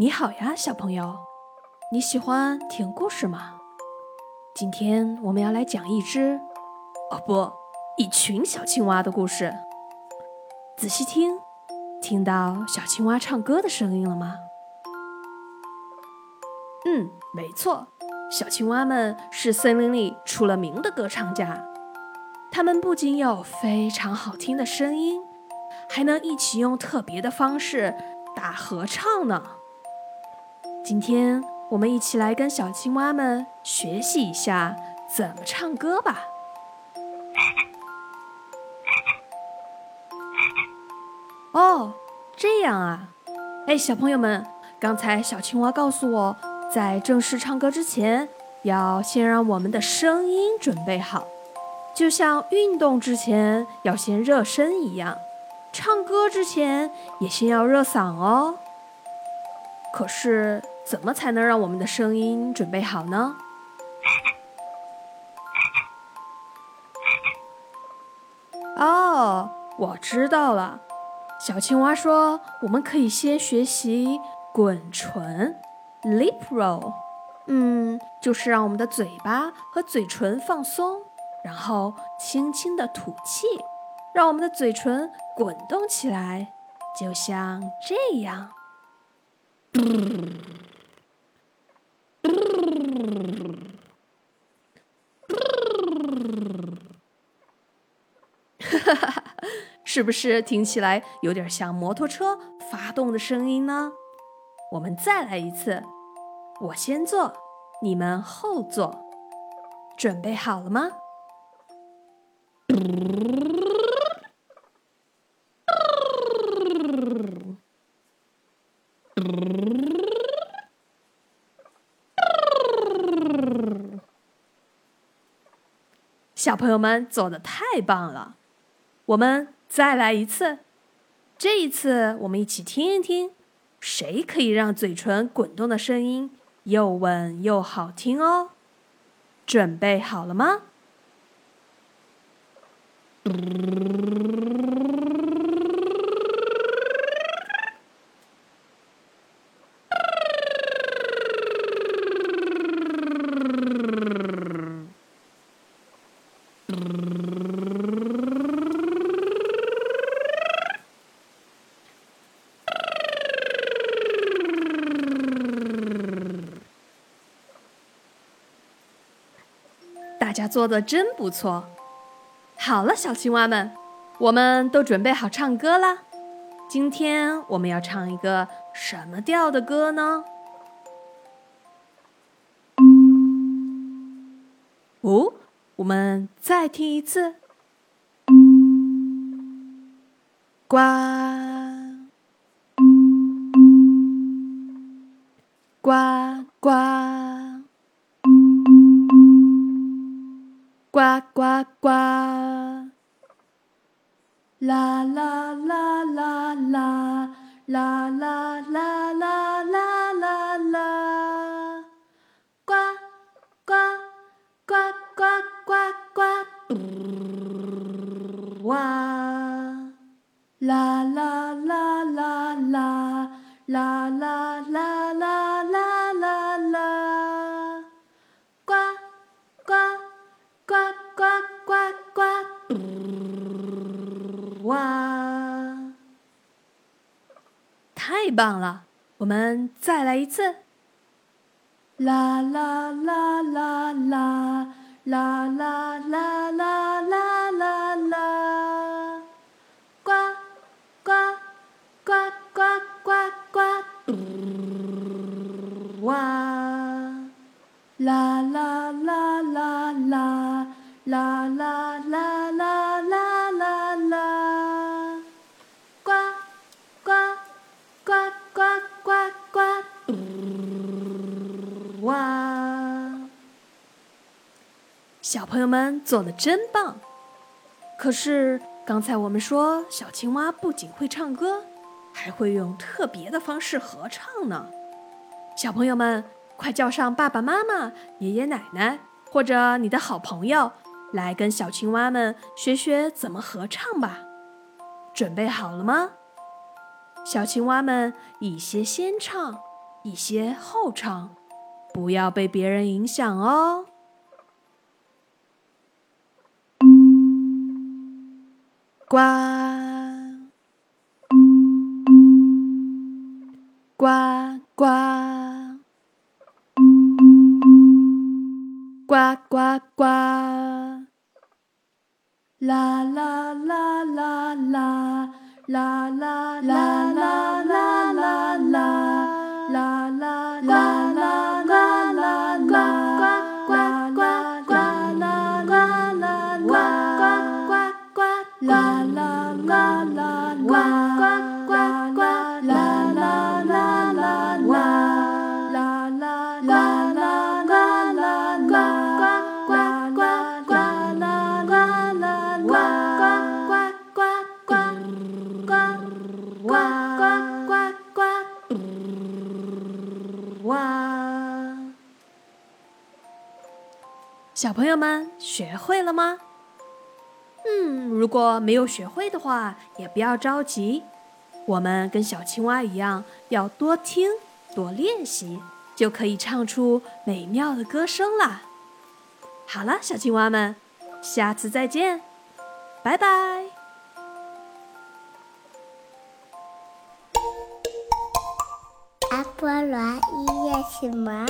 你好呀，小朋友，你喜欢听故事吗？今天我们要来讲一只，哦不，一群小青蛙的故事。仔细听，听到小青蛙唱歌的声音了吗？嗯，没错，小青蛙们是森林里出了名的歌唱家。它们不仅有非常好听的声音，还能一起用特别的方式打合唱呢。今天我们一起来跟小青蛙们学习一下怎么唱歌吧。哦，这样啊！哎，小朋友们，刚才小青蛙告诉我，在正式唱歌之前，要先让我们的声音准备好，就像运动之前要先热身一样，唱歌之前也先要热嗓哦。可是。怎么才能让我们的声音准备好呢？哦，我知道了。小青蛙说，我们可以先学习滚唇 （lip roll），嗯，就是让我们的嘴巴和嘴唇放松，然后轻轻的吐气，让我们的嘴唇滚动起来，就像这样。是不是听起来有点像摩托车发动的声音呢？我们再来一次，我先做，你们后做，准备好了吗？小朋友们做的太棒了。我们再来一次，这一次我们一起听一听，谁可以让嘴唇滚动的声音又稳又好听哦？准备好了吗？大家做的真不错。好了，小青蛙们，我们都准备好唱歌啦。今天我们要唱一个什么调的歌呢？哦，我们再听一次。呱呱呱。呱呱呱。啦啦啦啦啦啦啦啦啦啦啦啦。呱呱呱呱呱呱。嘟哇啦啦啦啦啦啦啦啦。哇，太棒了！我们再来一次。啦啦啦啦啦啦啦啦啦啦啦啦！呱呱呱呱呱呱！哇！啦啦啦啦啦啦啦啦啦哇！小朋友们做的真棒。可是刚才我们说，小青蛙不仅会唱歌，还会用特别的方式合唱呢。小朋友们。快叫上爸爸妈妈、爷爷奶奶，或者你的好朋友，来跟小青蛙们学学怎么合唱吧。准备好了吗？小青蛙们一些先唱，一些后唱，不要被别人影响哦。呱呱呱呱呱呱，啦啦啦啦啦啦啦啦啦啦啦啦啦啦啦。小朋友们学会了吗？嗯，如果没有学会的话，也不要着急。我们跟小青蛙一样，要多听、多练习，就可以唱出美妙的歌声啦。好了，小青蛙们，下次再见，拜拜。阿波罗音乐什么？